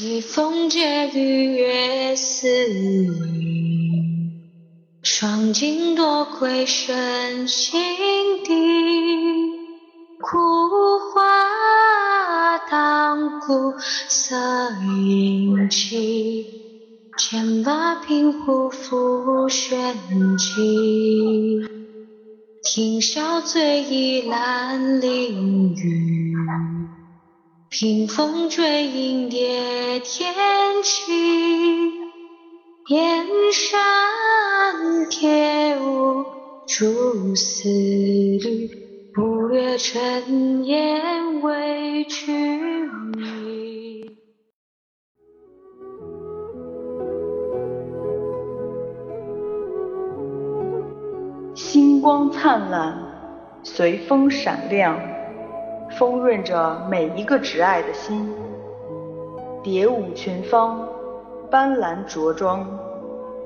西风借绿月似雨，霜尽多亏身心地。枯花当古色云起，剑把平湖浮玄机。听笑醉意阑林雨。听风坠影叠天齐，燕山铁雾蛛丝缕，不越尘烟为君迷。星光灿烂，随风闪亮。丰润着每一个挚爱的心，蝶舞群芳，斑斓着装，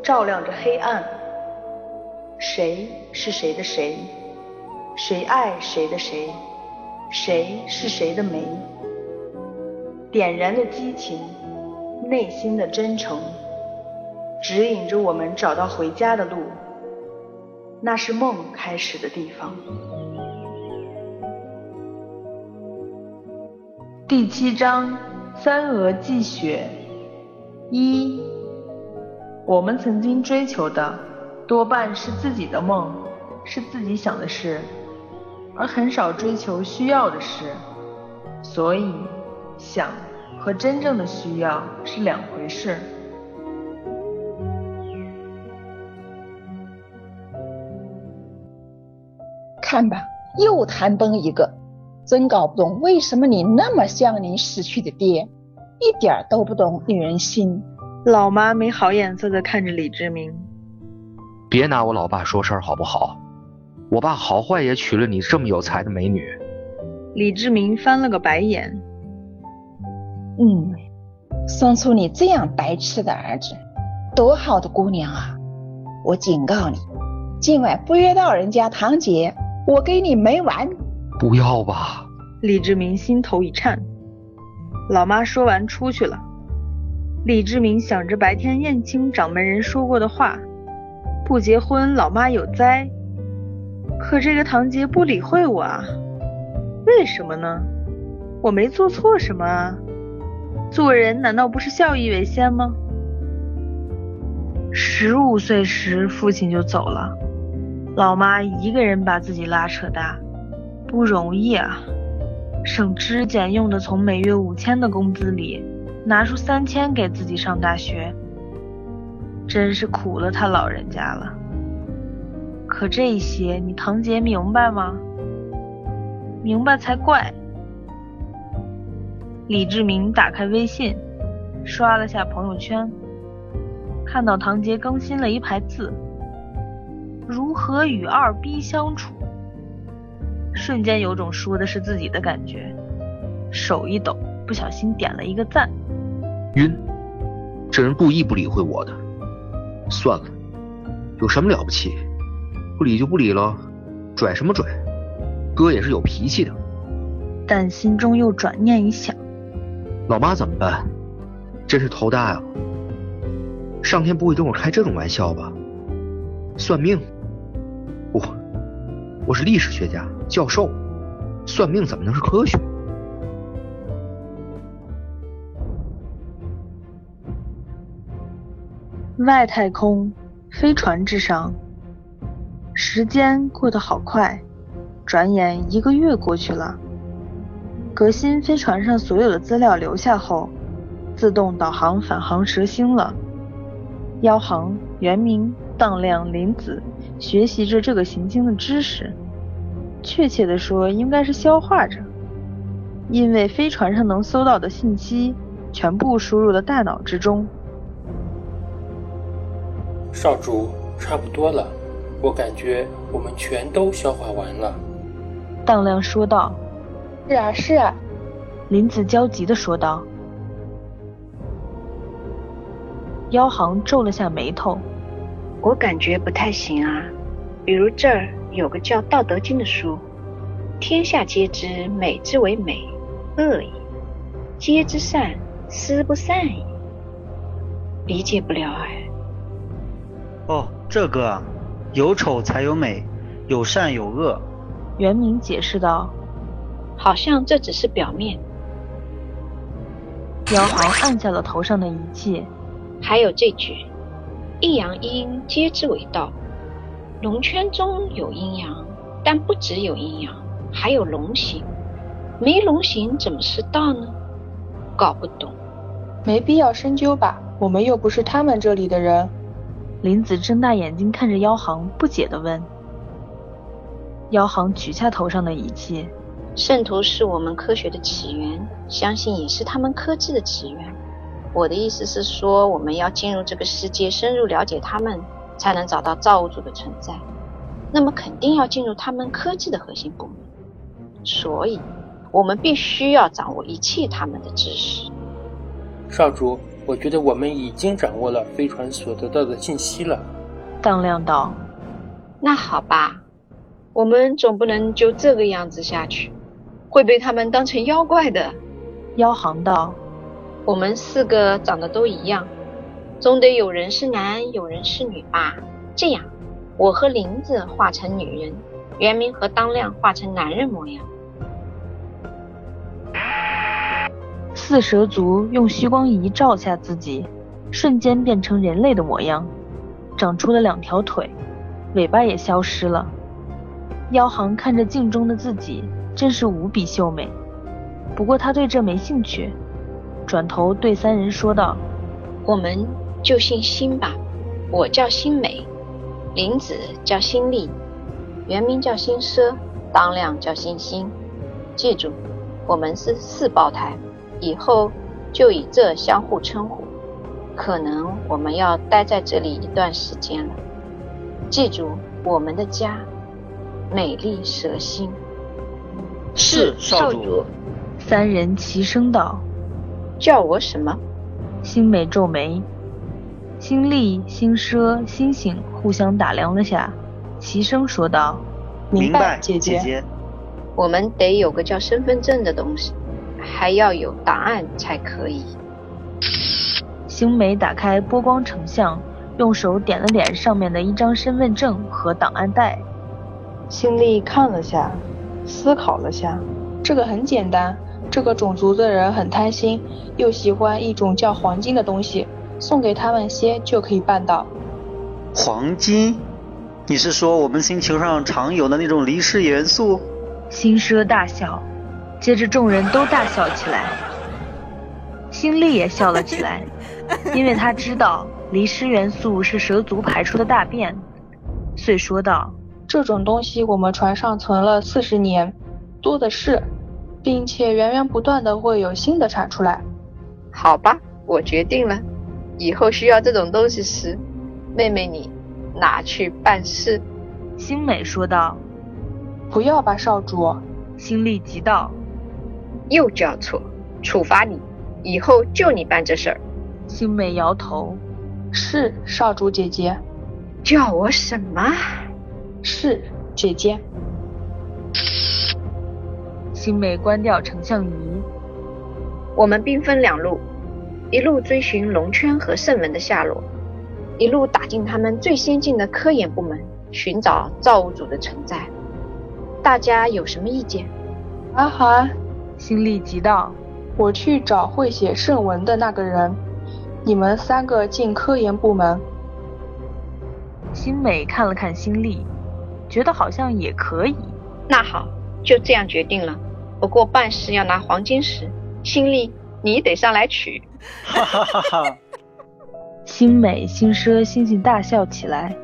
照亮着黑暗。谁是谁的谁？谁爱谁的谁？谁是谁的梅？点燃的激情，内心的真诚，指引着我们找到回家的路。那是梦开始的地方。第七章：三蛾寄雪。一，我们曾经追求的，多半是自己的梦，是自己想的事，而很少追求需要的事。所以，想和真正的需要是两回事。看吧，又谈崩一个。真搞不懂为什么你那么像你死去的爹，一点都不懂女人心。老妈没好眼色的看着李志明，别拿我老爸说事儿好不好？我爸好坏也娶了你这么有才的美女。李志明翻了个白眼，嗯，生出你这样白痴的儿子，多好的姑娘啊！我警告你，今晚不约到人家堂姐，我给你没完。不要吧！李志明心头一颤。老妈说完出去了。李志明想着白天燕青掌门人说过的话，不结婚老妈有灾。可这个堂姐不理会我啊？为什么呢？我没做错什么啊？做人难道不是孝义为先吗？十五岁时父亲就走了，老妈一个人把自己拉扯大。不容易啊，省吃俭用的从每月五千的工资里拿出三千给自己上大学，真是苦了他老人家了。可这些你堂姐明白吗？明白才怪。李志明打开微信，刷了下朋友圈，看到堂姐更新了一排字：如何与二逼相处。瞬间有种说的是自己的感觉，手一抖，不小心点了一个赞。晕，这人故意不理会我的。算了，有什么了不起？不理就不理了，拽什么拽？哥也是有脾气的。但心中又转念一想，老妈怎么办？真是头大呀！上天不会跟我开这种玩笑吧？算命？我是历史学家。教授，算命怎么能是科学？外太空，飞船之上，时间过得好快，转眼一个月过去了。革新飞船上所有的资料留下后，自动导航返航蛇星了。妖航、原名、当亮、林子学习着这个行星的知识。确切的说，应该是消化着，因为飞船上能搜到的信息全部输入了大脑之中。少主，差不多了，我感觉我们全都消化完了。荡亮说道。是啊，是啊。林子焦急的说道。妖行皱了下眉头，我感觉不太行啊，比如这儿。有个叫《道德经》的书，天下皆知美之为美，恶已；皆知善，斯不善矣，理解不了哎。哦，这个啊，有丑才有美，有善有恶。元明解释道：“好像这只是表面。”妖皇按下了头上的仪器，还有这句：“一阳一阴皆之为道。”龙圈中有阴阳，但不只有阴阳，还有龙形。没龙形怎么是道呢？搞不懂。没必要深究吧，我们又不是他们这里的人。林子睁大眼睛看着妖行，不解地问。妖行取下头上的仪器。圣徒是我们科学的起源，相信也是他们科技的起源。我的意思是说，我们要进入这个世界，深入了解他们，才能找到造物主的存在。那么肯定要进入他们科技的核心部门，所以我们必须要掌握一切他们的知识。少主，我觉得我们已经掌握了飞船所得到的信息了。当亮道：“那好吧，我们总不能就这个样子下去。”会被他们当成妖怪的，妖行道。我们四个长得都一样，总得有人是男，有人是女吧？这样，我和林子化成女人，元明和当亮化成男人模样。四蛇族用虚光仪照下自己，瞬间变成人类的模样，长出了两条腿，尾巴也消失了。妖行看着镜中的自己。真是无比秀美，不过他对这没兴趣，转头对三人说道：“我们就姓辛吧，我叫辛美，林子叫辛丽，原名叫辛奢，当量叫辛辛。记住，我们是四胞胎，以后就以这相互称呼。可能我们要待在这里一段时间了。记住我们的家，美丽蛇心。”是少主。三人齐声道：“叫我什么？”星美皱眉。星丽、星奢、星星互相打量了下，齐声说道：“明白，姐姐。”我们得有个叫身份证的东西，还要有答案才可以。星美打开波光成像，用手点了点上面的一张身份证和档案袋。星丽看了下。思考了下，这个很简单。这个种族的人很贪心，又喜欢一种叫黄金的东西，送给他们些就可以办到。黄金？你是说我们星球上常有的那种离世元素？星奢大笑，接着众人都大笑起来。星力也笑了起来，因为他知道离尸元素是蛇族排出的大便，遂说道。这种东西我们船上存了四十年，多的是，并且源源不断的会有新的产出来。好吧，我决定了，以后需要这种东西时，妹妹你拿去办事。星美说道。不要吧，少主。心力急道。又叫错，处罚你，以后就你办这事儿。星美摇头。是少主姐姐。叫我什么？是姐姐。星美关掉成像仪。我们兵分两路，一路追寻龙圈和圣文的下落，一路打进他们最先进的科研部门，寻找造物主的存在。大家有什么意见？阿寒，心力急道：“我去找会写圣文的那个人，你们三个进科研部门。”星美看了看心力。觉得好像也可以，那好，就这样决定了。不过办事要拿黄金石，心力你得上来取。哈哈哈哈！星美、心奢、星星大笑起来，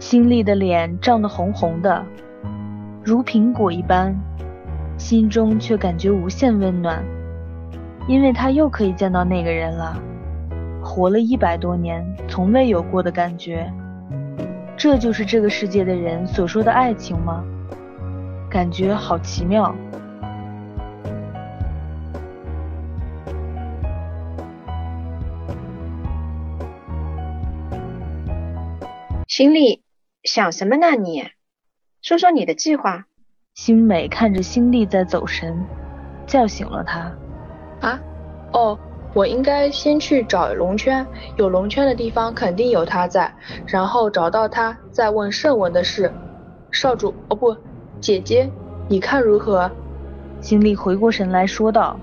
心力的脸涨得红红的，如苹果一般，心中却感觉无限温暖，因为他又可以见到那个人了，活了一百多年从未有过的感觉。这就是这个世界的人所说的爱情吗？感觉好奇妙。心力想什么呢？你说说你的计划。星美看着心力在走神，叫醒了他。啊？哦，我应该先去找龙圈，有龙圈的地方肯定有他在，然后找到他，再问圣文的事。少主，哦不，姐姐，你看如何？心力回过神来说道：“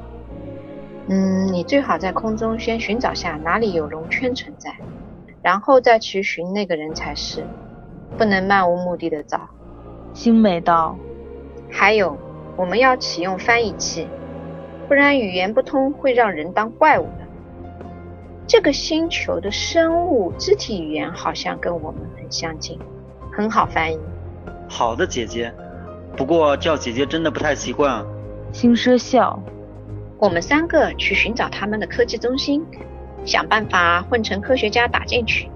嗯，你最好在空中先寻找下哪里有龙圈存在，然后再去寻那个人才是，不能漫无目的的找。”星美道：“还有，我们要启用翻译器。”不然语言不通会让人当怪物的。这个星球的生物肢体语言好像跟我们很相近，很好翻译。好的，姐姐。不过叫姐姐真的不太习惯。星奢笑。我们三个去寻找他们的科技中心，想办法混成科学家打进去。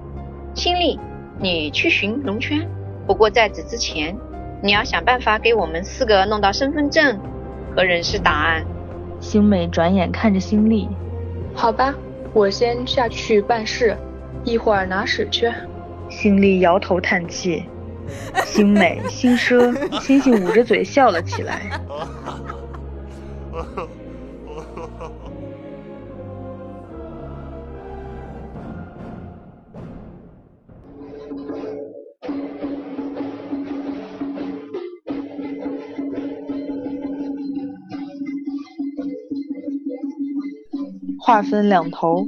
心力，你去寻龙圈。不过在此之前，你要想办法给我们四个弄到身份证和人事档案。星美转眼看着星力，好吧，我先下去办事，一会儿拿屎去。星力摇头叹气，星美、星奢、星星捂着嘴笑了起来。划分两头，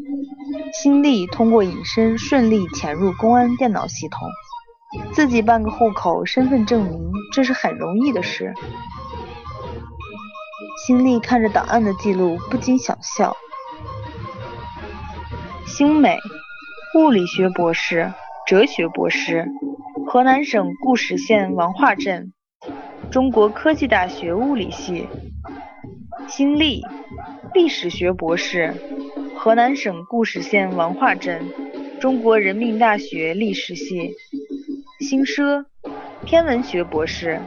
新力通过隐身顺利潜入公安电脑系统，自己办个户口、身份证明，这是很容易的事。新力看着档案的记录，不禁想笑。星美，物理学博士，哲学博士，河南省固始县王化镇，中国科技大学物理系。星力。历史学博士，河南省固始县王化镇，中国人民大学历史系。星奢，天文学博士，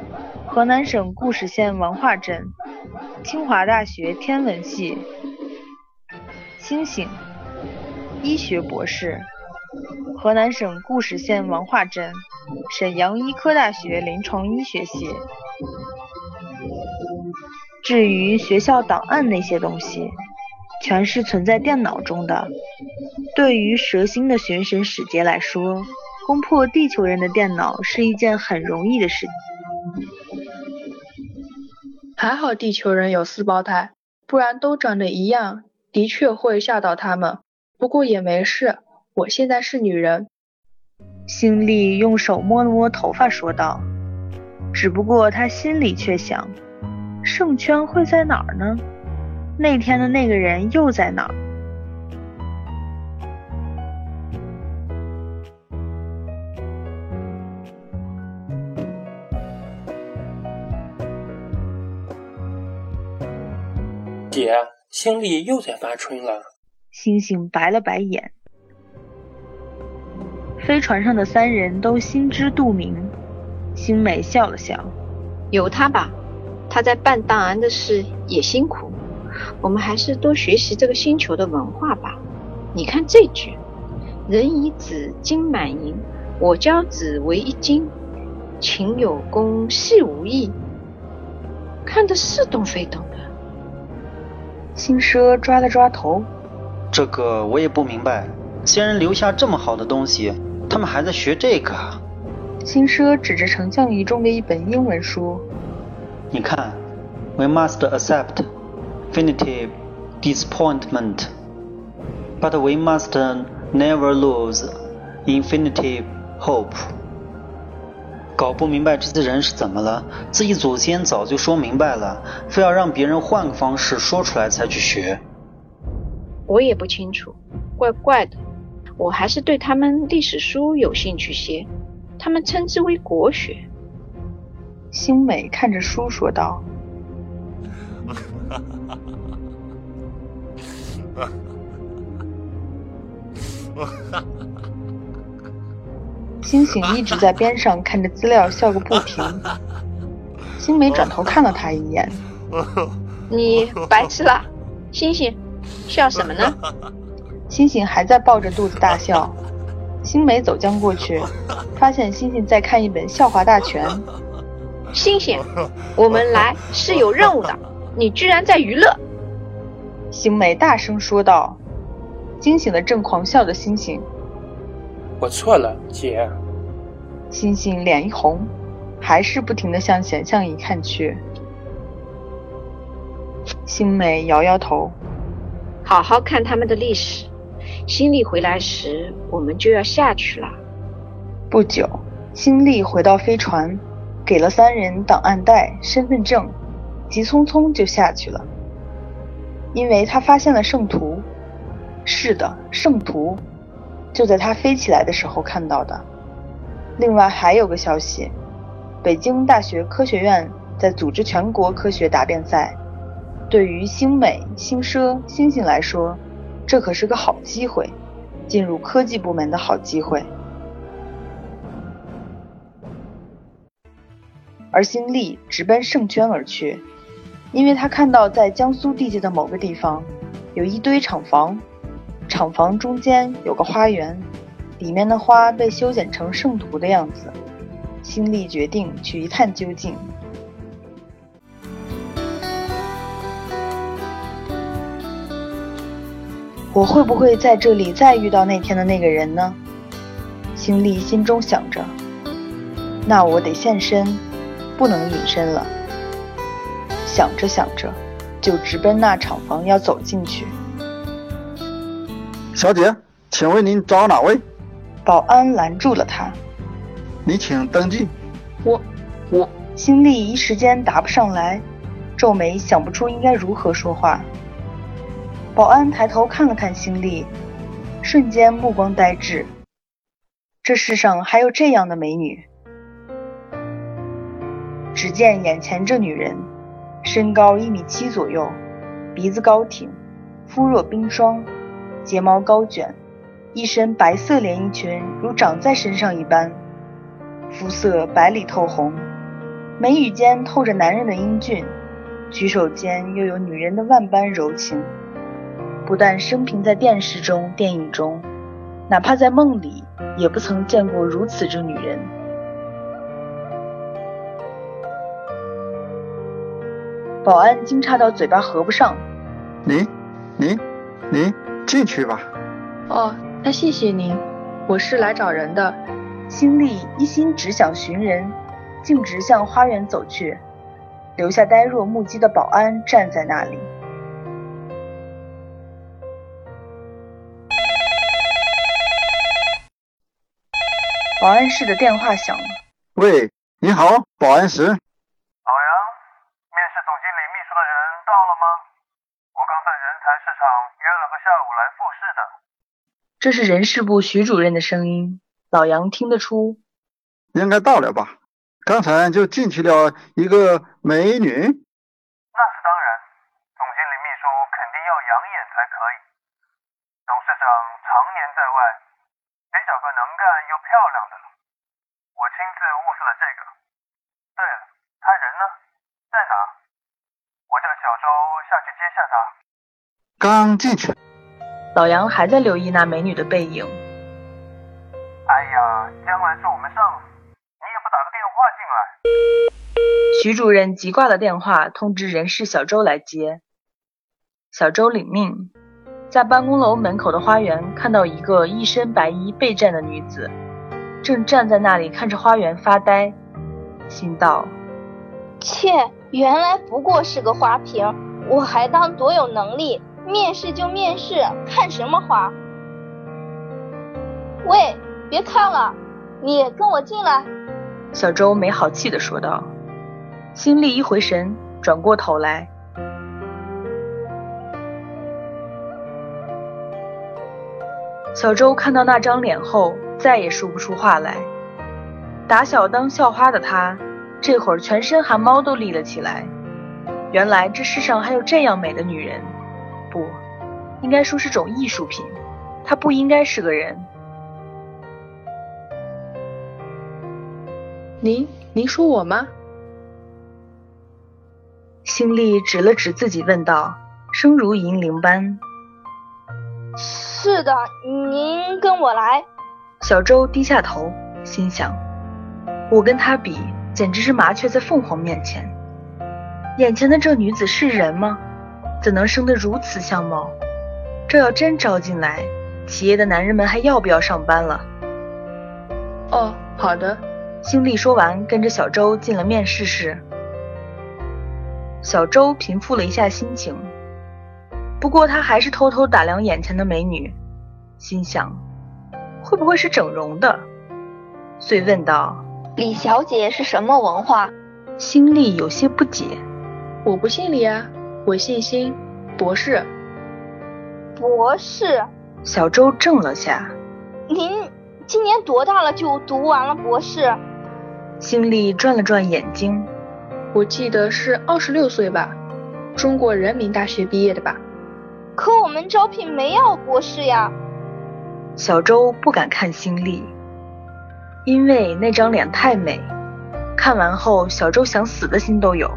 河南省固始县王化镇，清华大学天文系。星星，医学博士，河南省固始县王化镇，沈阳医科大学临床医学系。至于学校档案那些东西，全是存在电脑中的。对于蛇星的玄神使节来说，攻破地球人的电脑是一件很容易的事。还好地球人有四胞胎，不然都长得一样，的确会吓到他们。不过也没事，我现在是女人。星力用手摸了摸头发，说道：“只不过他心里却想。”圣圈会在哪儿呢？那天的那个人又在哪儿？姐，心里又在发春了。星星白了白眼。飞船上的三人都心知肚明。星美笑了笑，由他吧。他在办档案的事也辛苦，我们还是多学习这个星球的文化吧。你看这句：“人以子金满盈，我教子为一金。勤有功，戏无益。”看得似懂非懂的。星奢抓了抓头，这个我也不明白。先人留下这么好的东西，他们还在学这个。星奢指着丞相仪中的一本英文书。你看，We must accept definitive disappointment, but we must never lose infinitive hope。搞不明白这些人是怎么了？自己祖先早就说明白了，非要让别人换个方式说出来才去学。我也不清楚，怪怪的。我还是对他们历史书有兴趣些，他们称之为国学。星美看着书说道：“星星一直在边上看着资料，笑个不停。星美转头看了他一眼：‘你白痴了，星星，笑什么呢？’星星还在抱着肚子大笑。星美走将过去，发现星星在看一本《笑话大全》。”星星，我们来是有任务的，你居然在娱乐！星美大声说道：“惊醒了正狂笑的星星。我错了，姐。星星脸一红，还是不停的向显像仪看去。星美摇摇头，好好看他们的历史。新力回来时，我们就要下去了。不久，新力回到飞船，给了三人档案袋、身份证，急匆匆就下去了。因为他发现了圣徒。是的，圣徒，就在他飞起来的时候看到的。另外还有个消息，北京大学科学院在组织全国科学答辩赛。对于星美、星奢、星星来说，这可是个好机会，进入科技部门的好机会。而新丽直奔圣圈而去，因为他看到在江苏地界的某个地方，有一堆厂房，厂房中间有个花园，里面的花被修剪成圣徒的样子。新丽决定去一探究竟。我会不会在这里再遇到那天的那个人呢？新丽心中想着。那我得现身，不能隐身了。想着想着，就直奔那厂房要走进去。小姐，请问您找哪位？保安拦住了他。你请登记。我，我。新丽一时间答不上来，皱眉想不出应该如何说话。保安抬头看了看星丽，瞬间目光呆滞。这世上还有这样的美女？只见眼前这女人，身高一米七左右，鼻子高挺，肤若冰霜，睫毛高卷，一身白色连衣裙如长在身上一般，肤色白里透红，眉宇间透着男人的英俊，举手间又有女人的万般柔情。不但生平在电视中、电影中，哪怕在梦里，也不曾见过如此之女人。保安惊诧到嘴巴合不上。您，您，您进去吧。哦，那谢谢您，我是来找人的。心里一心只想寻人，径直向花园走去，留下呆若木鸡的保安站在那里。保安室的电话响了。喂，你好，保安室。老杨，面试总经理秘书的人到了吗？我刚在约了个下午来复试的。这是人事部徐主任的声音，老杨听得出。应该到了吧？刚才就进去了一个美女。那是当然，总经理秘书肯定要养眼才可以。董事长常年在外。得找个能干又漂亮的，我亲自物色了这个。对了，他人呢？在哪？我叫小周下去接下他。刚进去。老杨还在留意那美女的背影。哎呀，将来是我们上司，你也不打个电话进来。徐主任急挂了电话，通知人事小周来接。小周领命。在办公楼门口的花园，看到一个一身白衣备战的女子，正站在那里看着花园发呆，心道：切，原来不过是个花瓶，我还当多有能力，面试就面试，看什么花？喂，别看了，你跟我进来。小周没好气的说道。心里一回神，转过头来。小周看到那张脸后，再也说不出话来。打小当校花的他，这会儿全身汗毛都立了起来。原来这世上还有这样美的女人，不，应该说是种艺术品。她不应该是个人。您，您说我吗？心里指了指自己，问道，声如银铃般。是的，您跟我来。小周低下头，心想：我跟他比，简直是麻雀在凤凰面前。眼前的这女子是人吗？怎能生得如此相貌？这要真招进来，企业的男人们还要不要上班了？哦，好的。新丽说完，跟着小周进了面试室。小周平复了一下心情，不过他还是偷偷打量眼前的美女，心想，会不会是整容的？遂问道：“李小姐是什么文化？”新丽有些不解：“我不姓李啊，我姓辛，博士。”博士。小周怔了下：“您今年多大了？就读完了博士？”心里转了转眼睛。我记得是二十六岁吧，中国人民大学毕业的吧？可我们招聘没要博士呀。小周不敢看新丽，因为那张脸太美，看完后小周想死的心都有。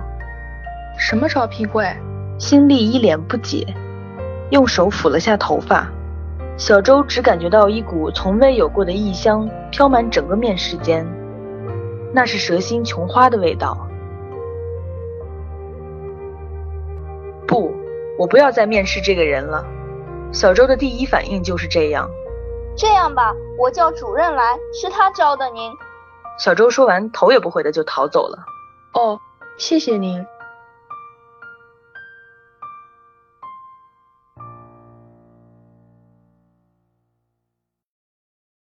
什么招聘会？新丽一脸不解，用手抚了下头发。小周只感觉到一股从未有过的异香飘满整个面试间，那是蛇心琼花的味道。不，我不要再面试这个人了。小周的第一反应就是这样。这样吧，我叫主任来，是他招的您。小周说完，头也不回的就逃走了。哦，谢谢您。